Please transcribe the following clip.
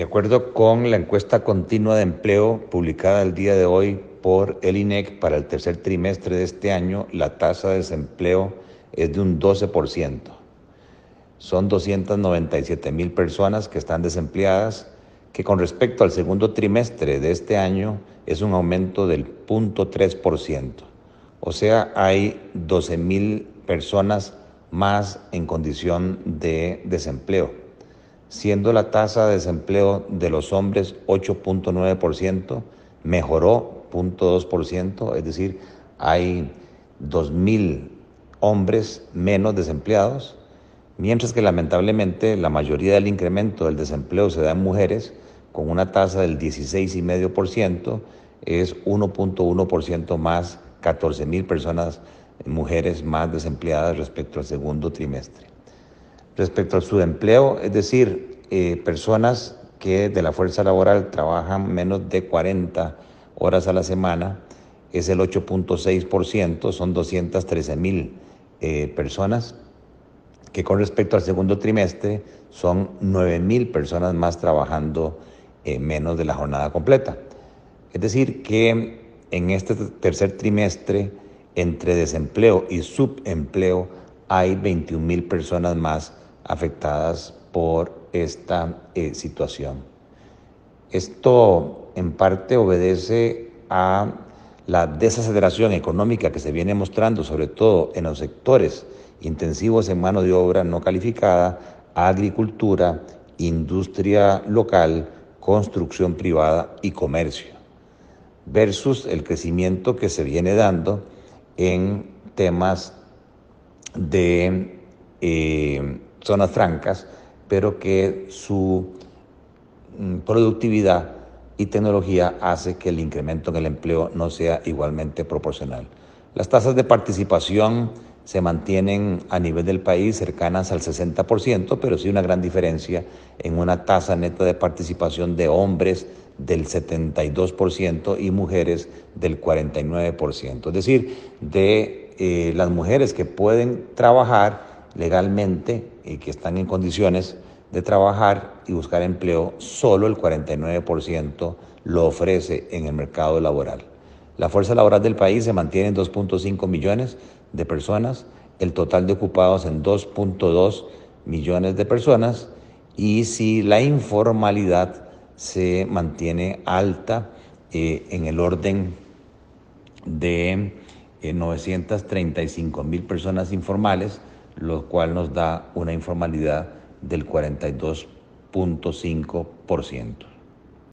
De acuerdo con la encuesta continua de empleo publicada el día de hoy por el INEC para el tercer trimestre de este año, la tasa de desempleo es de un 12%. Son 297 mil personas que están desempleadas, que con respecto al segundo trimestre de este año es un aumento del 0.3%. O sea, hay 12 mil personas más en condición de desempleo, siendo la tasa de desempleo de los hombres 8.9%, mejoró 0.2%, es decir, hay 2.000 hombres menos desempleados, mientras que lamentablemente la mayoría del incremento del desempleo se da en mujeres, con una tasa del 16,5%, es 1.1% más, 14.000 personas, mujeres más desempleadas respecto al segundo trimestre. Respecto al subempleo, es decir, eh, personas que de la fuerza laboral trabajan menos de 40 horas a la semana, es el 8.6%, son 213 mil eh, personas, que con respecto al segundo trimestre son 9 mil personas más trabajando eh, menos de la jornada completa. Es decir, que en este tercer trimestre, entre desempleo y subempleo, hay 21 mil personas más afectadas por esta eh, situación. Esto en parte obedece a la desaceleración económica que se viene mostrando, sobre todo en los sectores intensivos en mano de obra no calificada, agricultura, industria local, construcción privada y comercio, versus el crecimiento que se viene dando en temas de eh, zonas francas, pero que su mm, productividad y tecnología hace que el incremento en el empleo no sea igualmente proporcional. Las tasas de participación se mantienen a nivel del país cercanas al 60%, pero sí una gran diferencia en una tasa neta de participación de hombres del 72% y mujeres del 49%. Es decir, de eh, las mujeres que pueden trabajar legalmente y que están en condiciones de trabajar y buscar empleo, solo el 49% lo ofrece en el mercado laboral. La fuerza laboral del país se mantiene en 2.5 millones de personas, el total de ocupados en 2.2 millones de personas y si la informalidad se mantiene alta eh, en el orden de 935 eh, mil personas informales, lo cual nos da una informalidad del 42.5%.